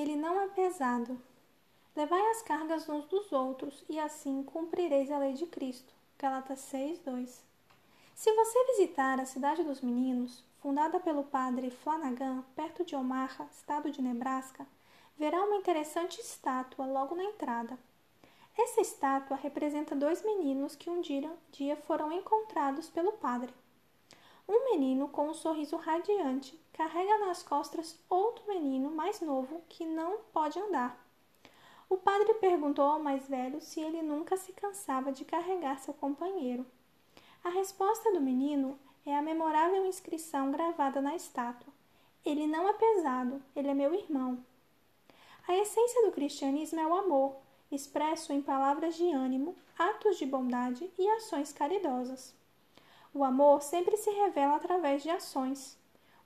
ele não é pesado. Levai as cargas uns dos outros, e assim cumprireis a lei de Cristo. Galatas 6, 2. Se você visitar a Cidade dos Meninos, fundada pelo padre Flanagan, perto de Omaha, estado de Nebraska, verá uma interessante estátua logo na entrada. Essa estátua representa dois meninos que um dia foram encontrados pelo padre. Um menino com um sorriso radiante carrega nas costas outro menino mais novo que não pode andar. O padre perguntou ao mais velho se ele nunca se cansava de carregar seu companheiro. A resposta do menino é a memorável inscrição gravada na estátua: Ele não é pesado, ele é meu irmão. A essência do cristianismo é o amor, expresso em palavras de ânimo, atos de bondade e ações caridosas. O amor sempre se revela através de ações.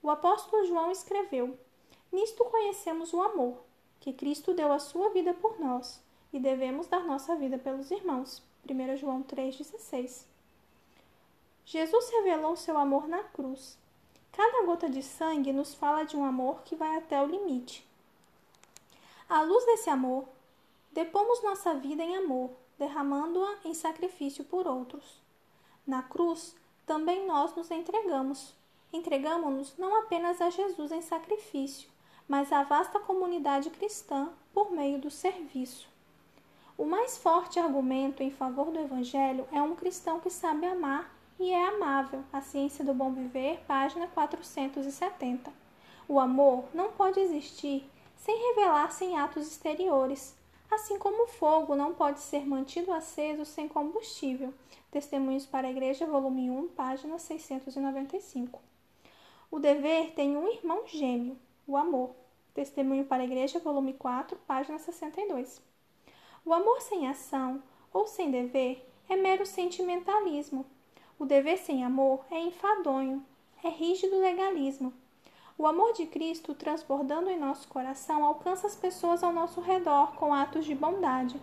O apóstolo João escreveu: Nisto conhecemos o amor, que Cristo deu a sua vida por nós, e devemos dar nossa vida pelos irmãos. 1 João 3,16 Jesus revelou seu amor na cruz. Cada gota de sangue nos fala de um amor que vai até o limite. À luz desse amor, depomos nossa vida em amor, derramando-a em sacrifício por outros. Na cruz, também nós nos entregamos. Entregamos-nos não apenas a Jesus em sacrifício, mas à vasta comunidade cristã por meio do serviço. O mais forte argumento em favor do Evangelho é um cristão que sabe amar e é amável. A Ciência do Bom Viver, página 470. O amor não pode existir sem revelar-se em atos exteriores, assim como o fogo não pode ser mantido aceso sem combustível. Testemunhos para a Igreja, volume 1, página 695. O dever tem um irmão gêmeo, o amor. Testemunho para a Igreja, volume 4, página 62. O amor sem ação ou sem dever é mero sentimentalismo. O dever sem amor é enfadonho, é rígido legalismo. O amor de Cristo, transbordando em nosso coração, alcança as pessoas ao nosso redor com atos de bondade.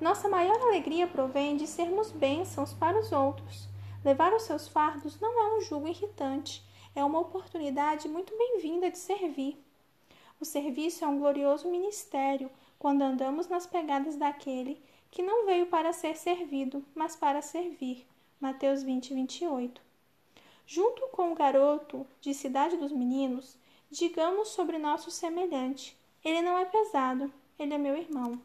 Nossa maior alegria provém de sermos bênçãos para os outros. Levar os seus fardos não é um jugo irritante, é uma oportunidade muito bem-vinda de servir. O serviço é um glorioso ministério quando andamos nas pegadas daquele que não veio para ser servido, mas para servir. Mateus 20, 28. Junto com o garoto de Cidade dos Meninos, digamos sobre nosso semelhante: Ele não é pesado, ele é meu irmão.